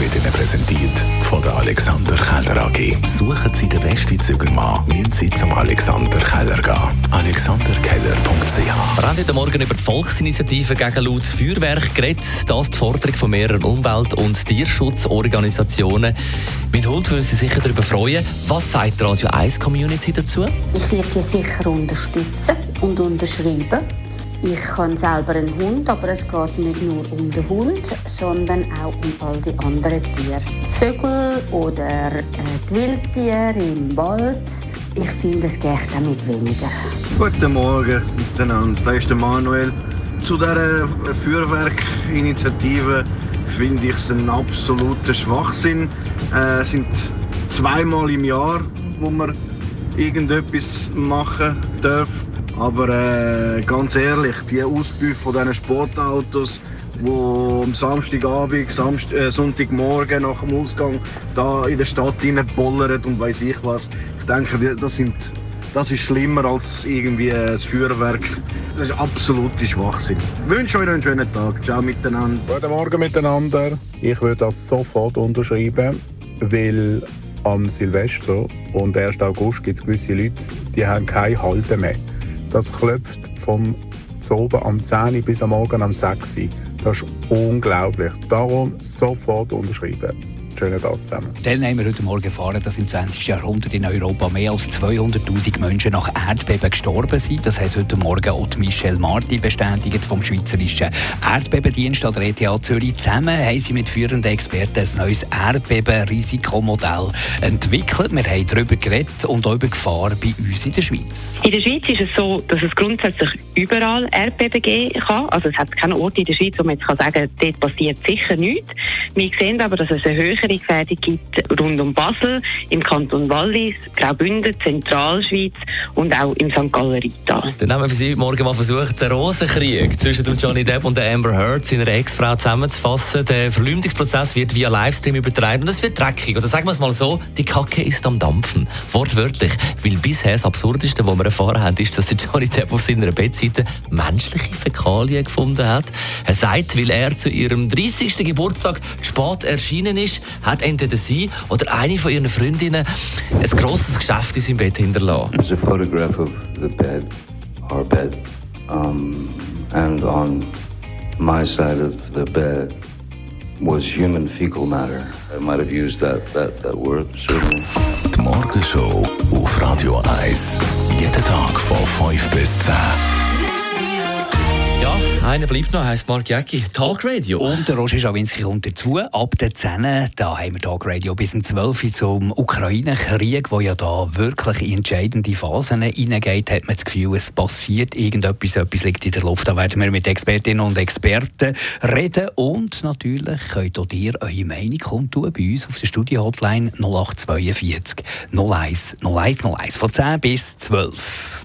wird Ihnen präsentiert von der Alexander Keller AG. Suchen Sie den besten Zügelmann, müssen Sie zum Alexander Keller gehen. alexanderkeller.ch Wir haben heute Morgen über die Volksinitiative gegen lautes Feuerwerk geredet. Das die Forderung von mehreren Umwelt- und Tierschutzorganisationen. Mein Hund würde sich sicher darüber freuen. Was sagt die Radio 1 Community dazu? Ich werde die sicher unterstützen und unterschreiben. Ich habe selber einen Hund, aber es geht nicht nur um den Hund, sondern auch um all die anderen Tiere. Vögel oder äh, die Wildtiere im Wald. Ich finde, es geht auch mit weniger. Guten Morgen miteinander, da ist der Manuel. Zu dieser Feuerwerkinitiative finde ich es ein absoluter Schwachsinn. Äh, Es sind zweimal im Jahr, wo man irgendetwas machen darf. Aber äh, ganz ehrlich, die Ausbüfe von diesen Sportautos, wo am Samstagabend, Samst äh, Sonntagmorgen nach dem Ausgang da in der Stadt reinbollern und weiß ich was. Ich denke, das sind das ist schlimmer als irgendwie das Feuerwerk. Das ist absolute Schwachsinn. Ich wünsche euch einen schönen Tag. Ciao miteinander. Guten Morgen miteinander. Ich würde das sofort unterschreiben, weil am Silvester und 1. August gibt es gewisse Leute, die haben keine Halte mehr. Das klopft vom Zoben am 10 Uhr bis am Morgen am 6 Uhr. Das ist unglaublich. Darum sofort unterschreiben. Schönen Tag zusammen. Dann haben wir heute Morgen erfahren, dass im 20. Jahrhundert in Europa mehr als 200.000 Menschen nach Erdbeben gestorben sind. Das hat heute Morgen auch die Michelle Marti bestätigt vom Schweizerischen Erdbebendienst an der ETH Zürich. Zusammen haben sie mit führenden Experten ein neues Erdbebenrisikomodell entwickelt. Wir haben darüber geredet und auch über Gefahr bei uns in der Schweiz. In der Schweiz ist es so, dass es grundsätzlich überall Erdbeben geben kann. Also es hat keinen Ort in der Schweiz, wo man jetzt kann sagen kann, dort passiert sicher nichts. Wir sehen aber, dass es eine höhere Gefährdung gibt rund um Basel, im Kanton Wallis, Graubünden, Zentralschweiz und auch im St. Galler Rheintal. Dann haben wir für Sie Morgen mal versucht, den Rosenkrieg zwischen dem Johnny Depp und der Amber Heard, seiner Ex-Frau, zusammenzufassen. Der Verleumdungsprozess wird via Livestream übertragen und es wird dreckig. Oder sagen wir es mal so, die Kacke ist am Dampfen. Wortwörtlich. Weil bisher das Absurdeste, was wir erfahren haben, ist, dass der Johnny Depp auf seiner Bettseite menschliche Fäkalien gefunden hat. Er sagt, weil er zu ihrem 30. Geburtstag spät erschienen ist, hat entweder sie oder eine von ihren Freundinnen ein grosses Geschäft in seinem Bett hinterlassen. There's a photograph of the bed, our bed, um, and on my side of the bed was human fecal matter. I might have used that, that, that word, certainly. Die Morgenshow auf Radio 1. Jeden Tag von 5 bis 10. Einer bleibt noch, heisst Mark Jäcki. Talk Radio. Und der Roger Schawinski kommt dazu. Ab der 10. da haben wir Tag Radio bis zum 12. Uhr zum Ukraine-Krieg, wo ja da wirklich in entscheidende Phasen hineingeht, hat man das Gefühl, es passiert irgendetwas, etwas liegt in der Luft. Da werden wir mit Expertinnen und Experten reden und natürlich könnt auch ihr eure Meinung kundtun bei uns auf der Studio-Hotline 0842 01 01 01 von 10 bis 12.